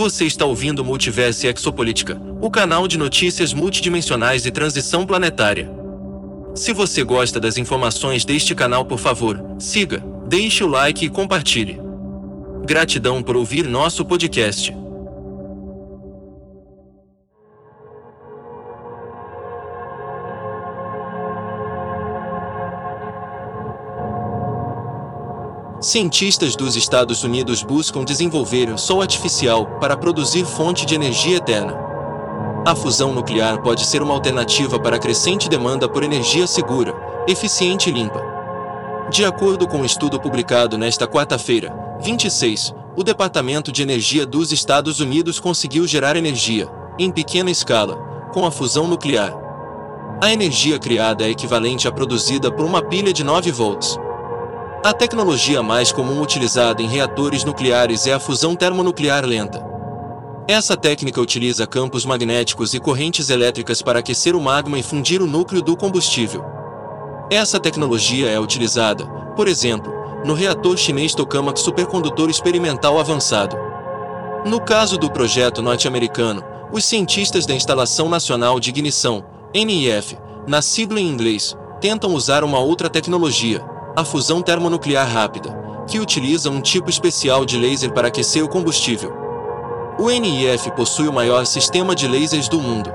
Você está ouvindo Multiverse Exopolítica, o canal de notícias multidimensionais e transição planetária. Se você gosta das informações deste canal, por favor, siga, deixe o like e compartilhe. Gratidão por ouvir nosso podcast. Cientistas dos Estados Unidos buscam desenvolver o sol artificial para produzir fonte de energia eterna. A fusão nuclear pode ser uma alternativa para a crescente demanda por energia segura, eficiente e limpa. De acordo com um estudo publicado nesta quarta-feira, 26, o Departamento de Energia dos Estados Unidos conseguiu gerar energia, em pequena escala, com a fusão nuclear. A energia criada é equivalente à produzida por uma pilha de 9 volts. A tecnologia mais comum utilizada em reatores nucleares é a fusão termonuclear lenta. Essa técnica utiliza campos magnéticos e correntes elétricas para aquecer o magma e fundir o núcleo do combustível. Essa tecnologia é utilizada, por exemplo, no reator chinês Tokamak Supercondutor Experimental Avançado. No caso do projeto norte-americano, os cientistas da Instalação Nacional de Ignição, NIF, na sigla em inglês, tentam usar uma outra tecnologia, a fusão termonuclear rápida, que utiliza um tipo especial de laser para aquecer o combustível. O NIF possui o maior sistema de lasers do mundo.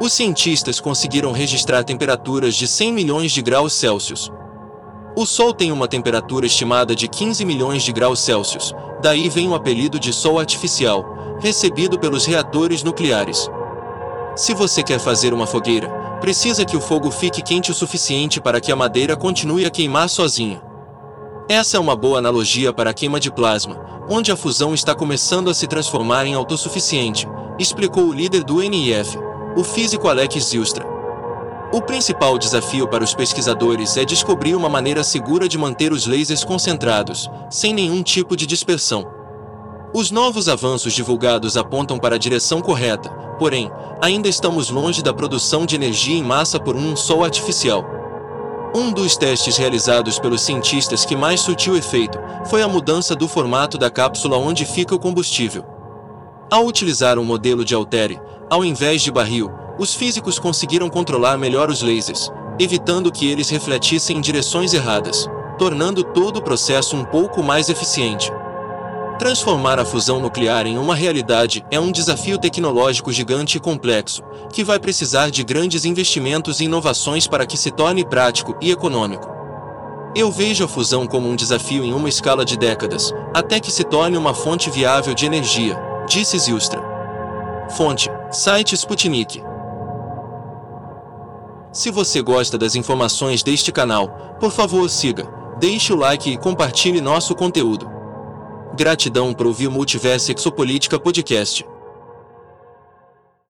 Os cientistas conseguiram registrar temperaturas de 100 milhões de graus Celsius. O Sol tem uma temperatura estimada de 15 milhões de graus Celsius, daí vem o apelido de Sol artificial, recebido pelos reatores nucleares. Se você quer fazer uma fogueira, precisa que o fogo fique quente o suficiente para que a madeira continue a queimar sozinha. Essa é uma boa analogia para a queima de plasma, onde a fusão está começando a se transformar em autossuficiente, explicou o líder do NIF, o físico Alex Zilstra. O principal desafio para os pesquisadores é descobrir uma maneira segura de manter os lasers concentrados, sem nenhum tipo de dispersão. Os novos avanços divulgados apontam para a direção correta, porém, ainda estamos longe da produção de energia em massa por um sol artificial. Um dos testes realizados pelos cientistas que mais surtiu efeito foi a mudança do formato da cápsula onde fica o combustível. Ao utilizar um modelo de altere, ao invés de barril, os físicos conseguiram controlar melhor os lasers, evitando que eles refletissem em direções erradas, tornando todo o processo um pouco mais eficiente. Transformar a fusão nuclear em uma realidade é um desafio tecnológico gigante e complexo, que vai precisar de grandes investimentos e inovações para que se torne prático e econômico. Eu vejo a fusão como um desafio em uma escala de décadas, até que se torne uma fonte viável de energia, disse Zilstra. Fonte: Site Sputnik. Se você gosta das informações deste canal, por favor siga, deixe o like e compartilhe nosso conteúdo. Gratidão por ouvir Multiverso Exopolítica Podcast.